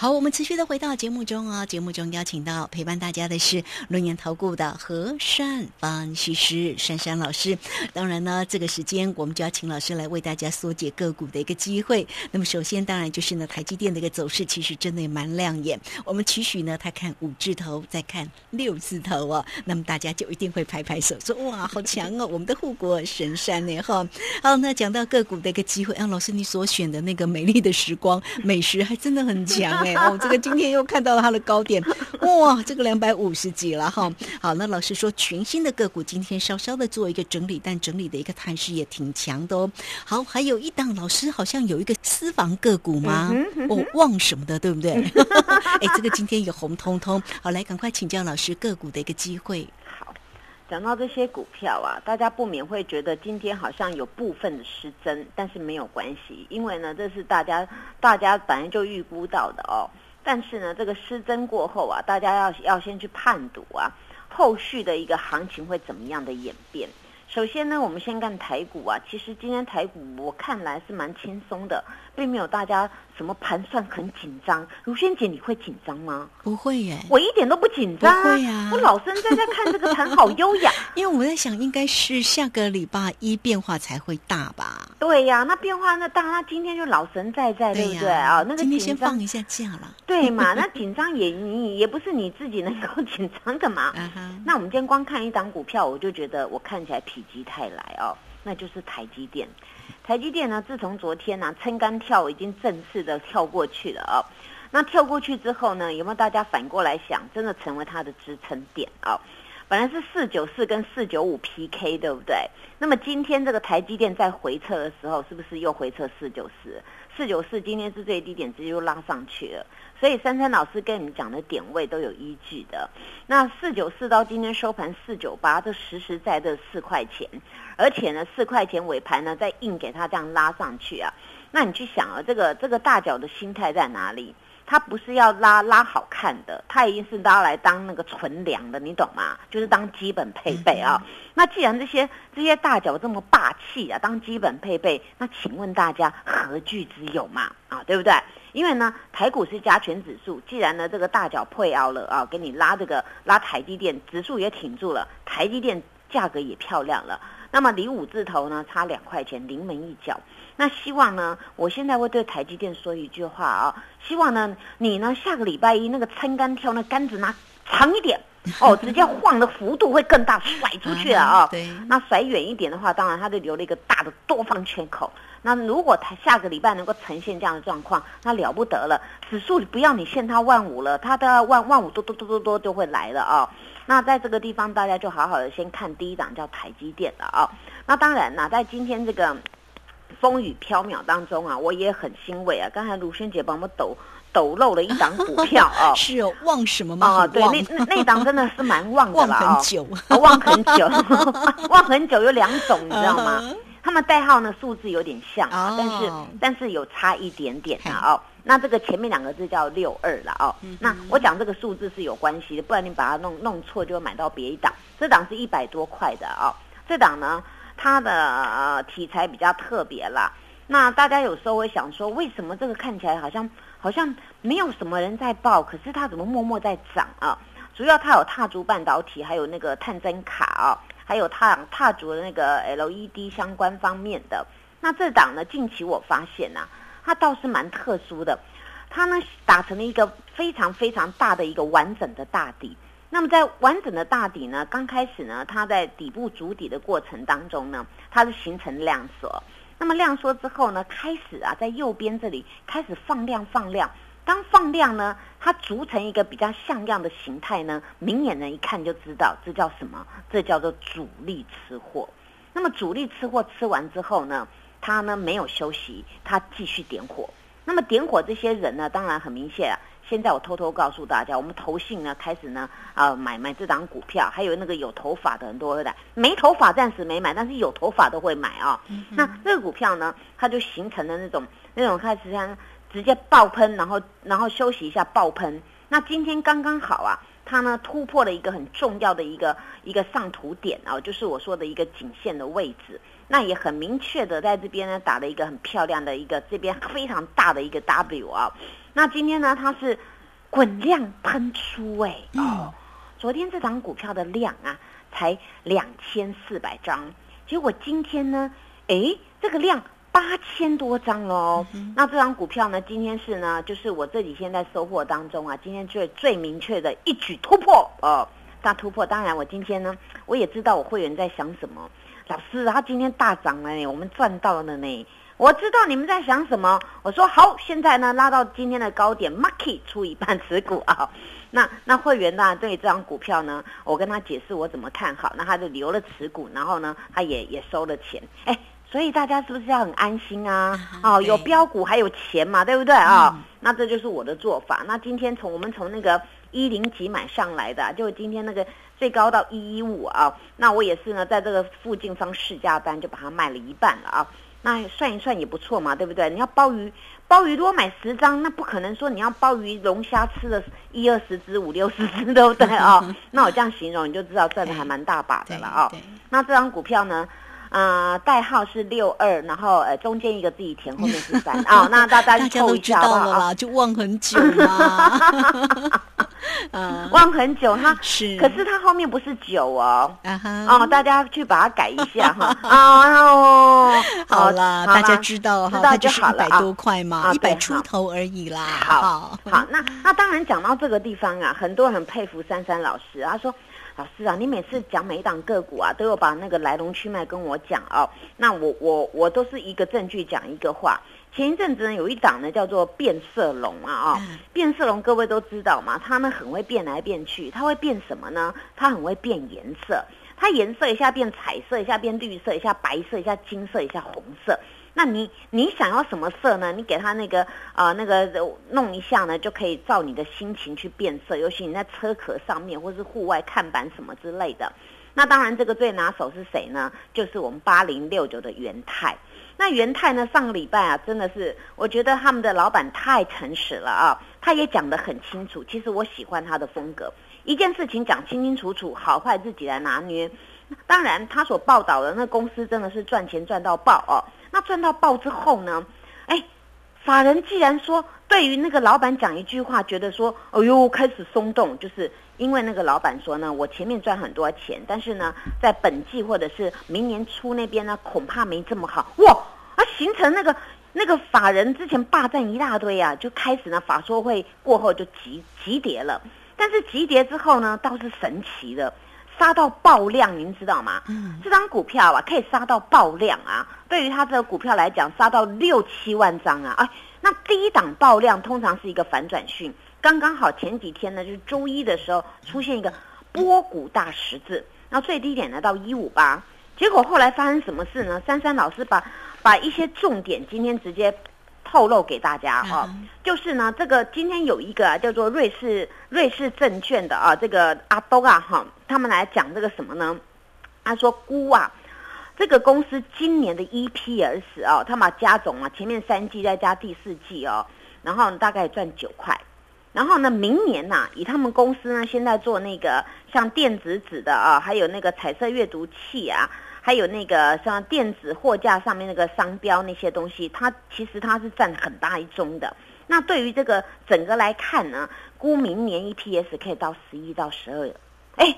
好，我们持续的回到节目中啊，节目中邀请到陪伴大家的是轮研投顾的和善分析师珊珊老师。当然呢，这个时间我们就要请老师来为大家缩解个股的一个机会。那么首先当然就是呢，台积电的一个走势其实真的也蛮亮眼。我们期许呢，他看五字头，再看六字头哦，那么大家就一定会拍拍手说哇，好强哦，我们的护国神山呢哈。好，那讲到个股的一个机会，啊，老师你所选的那个美丽的时光美食还真的很强哎哦，这个今天又看到了它的高点，哇，这个两百五十几了哈。好，那老师说全新的个股今天稍稍的做一个整理，但整理的一个态势也挺强的哦。好，还有一档老师好像有一个私房个股吗？哦，旺什么的，对不对？哎，这个今天也红彤彤。好，来赶快请教老师个股的一个机会。讲到这些股票啊，大家不免会觉得今天好像有部分的失真，但是没有关系，因为呢，这是大家大家本来就预估到的哦。但是呢，这个失真过后啊，大家要要先去判读啊，后续的一个行情会怎么样的演变。首先呢，我们先看台股啊，其实今天台股我看来是蛮轻松的，并没有大家。什么盘算很紧张？如萱姐，你会紧张吗？不会耶，我一点都不紧张。会呀，我老生在在看这个盘，好优雅。因为我在想，应该是下个礼拜一变化才会大吧？对呀，那变化那大，那今天就老神在在，对不对啊？那个今天先放一下假了。对嘛？那紧张也你也不是你自己能够紧张的嘛。那我们今天光看一档股票，我就觉得我看起来否极泰来哦，那就是台积电。台积电呢，自从昨天呢撑杆跳，已经正式的跳过去了哦。那跳过去之后呢，有没有大家反过来想，真的成为它的支撑点啊？本来是四九四跟四九五 PK，对不对？那么今天这个台积电在回撤的时候，是不是又回撤四九四？四九四今天是最低点，直接又拉上去了。所以珊珊老师跟你们讲的点位都有依据的。那四九四到今天收盘四九八，这实实在在四块钱，而且呢四块钱尾盘呢再硬给它这样拉上去啊。那你去想啊，这个这个大脚的心态在哪里？它不是要拉拉好看的，它已经是拉来当那个存粮的，你懂吗？就是当基本配备啊。那既然这些这些大脚这么霸气啊，当基本配备，那请问大家何惧之有嘛？啊，对不对？因为呢，台股是加权指数，既然呢这个大脚配凹了啊，给你拉这个拉台积电指数也挺住了，台积电价格也漂亮了。那么离五字头呢差两块钱，临门一脚。那希望呢，我现在会对台积电说一句话啊，希望呢你呢下个礼拜一那个撑杆跳那杆子拿长一点哦，直接晃的幅度会更大，甩出去了啊。对。那甩远一点的话，当然它就留了一个大的多方缺口。那如果它下个礼拜能够呈现这样的状况，那了不得了，指数不要你限它万五了，它都要万万五多多多多多就会来了啊。那在这个地方，大家就好好的先看第一档叫台积电的啊。那当然那在今天这个风雨飘渺当中啊，我也很欣慰啊。刚才卢萱姐帮我们抖抖漏了一档股票啊，是哦旺什么吗？啊，对，那那那档真的是蛮旺的了啊，旺很久，旺很久，旺很久有两种，你知道吗？他们代号呢数字有点像啊，但是但是有差一点点的哦。那这个前面两个字叫六二了哦。那我讲这个数字是有关系的，不然你把它弄弄错，就会买到别一档。这档是一百多块的哦。这档呢，它的呃题材比较特别啦。那大家有时候会想说，为什么这个看起来好像好像没有什么人在报，可是它怎么默默在涨啊？主要它有踏足半导体，还有那个探针卡哦，还有踏踏足的那个 LED 相关方面的。那这档呢，近期我发现呐。它倒是蛮特殊的，它呢打成了一个非常非常大的一个完整的大底。那么在完整的大底呢，刚开始呢，它在底部筑底的过程当中呢，它是形成量缩。那么量缩之后呢，开始啊，在右边这里开始放量放量。当放量呢，它组成一个比较像样的形态呢，明眼人一看就知道这叫什么？这叫做主力吃货。那么主力吃货吃完之后呢？他呢没有休息，他继续点火。那么点火这些人呢，当然很明显啊。现在我偷偷告诉大家，我们投信呢开始呢啊买买这档股票，还有那个有头发的很多会来，没头发暂时没买，但是有头发都会买啊。那这个股票呢，它就形成了那种那种开始像直接爆喷，然后然后休息一下爆喷。那今天刚刚好啊，它呢突破了一个很重要的一个一个上图点啊，就是我说的一个颈线的位置。那也很明确的在这边呢打了一个很漂亮的一个这边非常大的一个 W 啊，那今天呢，它是滚量喷出哎哦，昨天这档股票的量啊才两千四百张，结果今天呢，哎，这个量八千多张哦。那这张股票呢，今天是呢，就是我这几天在收获当中啊，今天最最明确的一举突破哦，大突破。当然，我今天呢，我也知道我会员在想什么，老师，他今天大涨了呢，我们赚到了呢。我知道你们在想什么。我说好，现在呢拉到今天的高点，Marky 出一半持股啊。那那会员呢对这张股票呢，我跟他解释我怎么看好，那他就留了持股，然后呢他也也收了钱。哎，所以大家是不是要很安心啊？哦，有标股还有钱嘛，对不对啊？那这就是我的做法。那今天从我们从那个一零几买上来的，就今天那个最高到一一五啊。那我也是呢，在这个附近放试价单，就把它卖了一半了啊。那算一算也不错嘛，对不对？你要鲍鱼，鲍鱼如果买十张，那不可能说你要鲍鱼龙虾吃了一二十只、五六十只，对不对啊？那我这样形容，你就知道赚的还蛮大把的了啊。那这张股票呢，呃，代号是六二，然后呃中间一个自己填，后面是三。啊。那大家凑一下吧，就忘很久嘛。嗯，忘很久，他是，可是他后面不是九哦。啊，哦，大家去把它改一下哈，哦，好啦，大家知道哈，它就是一百多块嘛，一百出头而已啦。好，好，那那当然讲到这个地方啊，很多人很佩服珊珊老师，他说，老师啊，你每次讲每一档个股啊，都有把那个来龙去脉跟我讲哦，那我我我都是一个证据讲一个话。前一阵子呢，有一档呢叫做变色龙啊啊，变色龙各位都知道嘛，它呢很会变来变去，它会变什么呢？它很会变颜色，它颜色一下变彩色，一下变绿色，一下白色，一下金色，一下红色。那你你想要什么色呢？你给它那个啊那个弄一下呢，就可以照你的心情去变色。尤其你在车壳上面或是户外看板什么之类的。那当然这个最拿手是谁呢？就是我们八零六九的元泰。那元泰呢？上个礼拜啊，真的是我觉得他们的老板太诚实了啊！他也讲得很清楚。其实我喜欢他的风格，一件事情讲清清楚楚，好坏自己来拿捏。当然，他所报道的那公司真的是赚钱赚到爆哦。那赚到爆之后呢？哎，法人既然说对于那个老板讲一句话，觉得说，哎呦，开始松动，就是因为那个老板说呢，我前面赚很多钱，但是呢，在本季或者是明年初那边呢，恐怕没这么好哇。而形成那个那个法人之前霸占一大堆啊，就开始呢法说会过后就急急跌了，但是急跌之后呢倒是神奇的，杀到爆量，您知道吗？嗯，这张股票啊可以杀到爆量啊，对于它这个股票来讲，杀到六七万张啊，哎，那第一档爆量通常是一个反转讯，刚刚好前几天呢就是周一的时候出现一个波谷大十字，那最低点呢到一五八，结果后来发生什么事呢？珊珊老师把把一些重点今天直接透露给大家啊，就是呢，这个今天有一个叫做瑞士瑞士证券的啊，这个阿东啊哈，他们来讲这个什么呢？他说估啊，这个公司今年的 EPS 啊，他把加总啊，前面三季再加第四季哦，然后大概赚九块，然后呢，明年呐，以他们公司呢现在做那个像电子纸的啊，还有那个彩色阅读器啊。还有那个像电子货架上面那个商标那些东西，它其实它是占很大一宗的。那对于这个整个来看呢，估明年 EPS 可以到十一到十二。哎，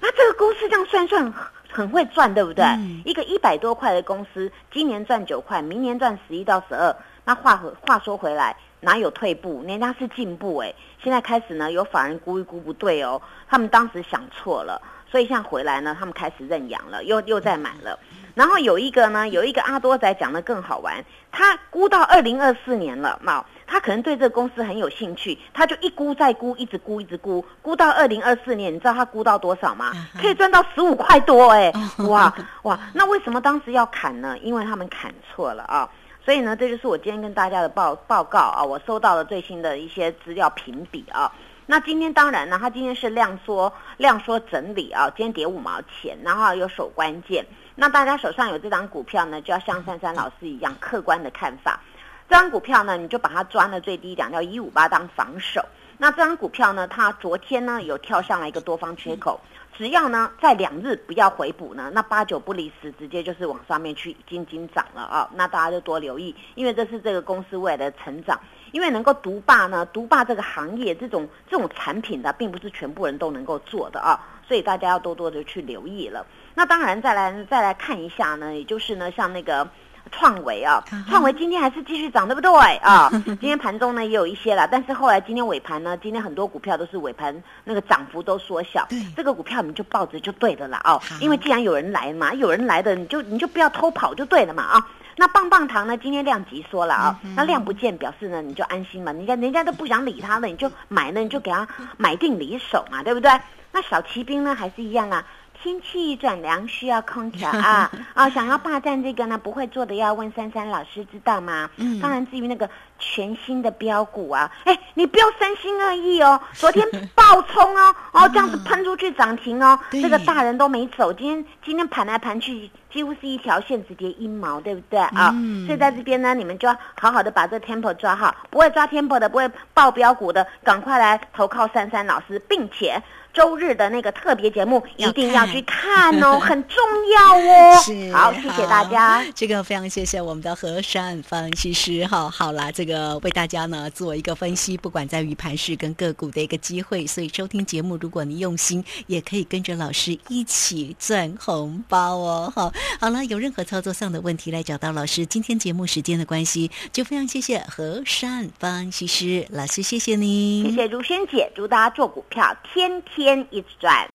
那这个公司这样算算很会赚，对不对？一个一百多块的公司，今年赚九块，明年赚十一到十二。那话回话说回来，哪有退步？人家是进步哎。现在开始呢，有法人估一估不对哦，他们当时想错了。所以像回来呢，他们开始认养了，又又在买了。然后有一个呢，有一个阿多仔讲的更好玩，他估到二零二四年了，那他可能对这个公司很有兴趣，他就一估再估，一直估一直估，估到二零二四年，你知道他估到多少吗？可以赚到十五块多哎！哇哇，那为什么当时要砍呢？因为他们砍错了啊。所以呢，这就是我今天跟大家的报报告啊，我收到了最新的一些资料评比啊。那今天当然呢，它今天是量缩量缩整理啊，今天跌五毛钱，然后有守关键。那大家手上有这张股票呢，就要像珊珊老师一样客观的看法。这张股票呢，你就把它抓的最低点叫一五八当防守。那这张股票呢，它昨天呢有跳上来一个多方缺口，只要呢在两日不要回补呢，那八九不离十，直接就是往上面去，已经涨了啊。那大家就多留意，因为这是这个公司未来的成长。因为能够独霸呢，独霸这个行业这种这种产品的，并不是全部人都能够做的啊，所以大家要多多的去留意了。那当然，再来再来看一下呢，也就是呢，像那个。创维啊，创维今天还是继续涨，对不对啊？今天盘中呢也有一些了，但是后来今天尾盘呢，今天很多股票都是尾盘那个涨幅都缩小。这个股票你就抱着就对的了哦，因为既然有人来嘛，有人来的你就你就不要偷跑就对了嘛啊。那棒棒糖呢，今天量级缩了啊，那量不见表示呢你就安心嘛，人家人家都不想理他了，你就买了你就给他买定离手嘛，对不对？那小骑兵呢还是一样啊。天气转凉，需要空调 啊啊！想要霸占这个呢，不会做的要问珊珊老师，知道吗？嗯，当然，至于那个全新的标股啊，哎，你不要三心二意哦。昨天爆冲哦，哦，这样子喷出去涨停哦，这个大人都没走。今天今天盘来盘去，几乎是一条线，直跌一毛，对不对啊？嗯所以在这边呢，你们就要好好的把这 tempo 抓好，不会抓 tempo 的，不会爆标股的，赶快来投靠珊珊老师，并且。周日的那个特别节目一定要去看哦，很重要哦。是，好，谢谢大家。这个非常谢谢我们的和善分析师哈。好啦，这个为大家呢做一个分析，不管在于盘市跟个股的一个机会，所以收听节目，如果你用心，也可以跟着老师一起赚红包哦。好，好了，有任何操作上的问题来找到老师。今天节目时间的关系，就非常谢谢和善分析师老师，谢谢你，谢谢如萱姐，祝大家做股票天天。天一直转，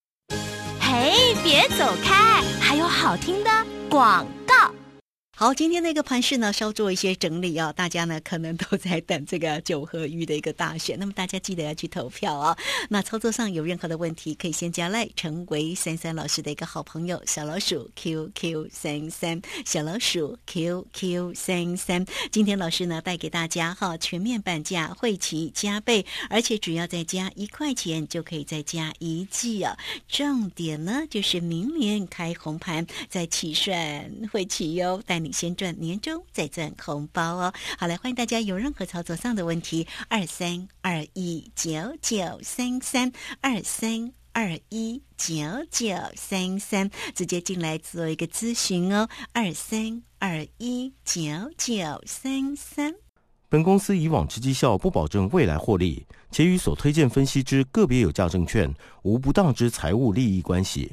嘿，别走开，还有好听的广。好，今天那个盘市呢，稍做一些整理啊。大家呢，可能都在等这个九合一的一个大选，那么大家记得要去投票啊。那操作上有任何的问题，可以先加赖，成为三三老师的一个好朋友，小老鼠 QQ 三三，小老鼠 QQ 三三。今天老师呢，带给大家哈，全面半价，会期加倍，而且只要再加一块钱，就可以再加一季啊。重点呢，就是明年开红盘再起算会期哟，带你。先赚年终，再赚红包哦！好来欢迎大家有任何操作上的问题，二三二一九九三三二三二一九九三三，直接进来做一个咨询哦，二三二一九九三三。本公司以往之绩效不保证未来获利，且与所推荐分析之个别有价证券无不当之财务利益关系。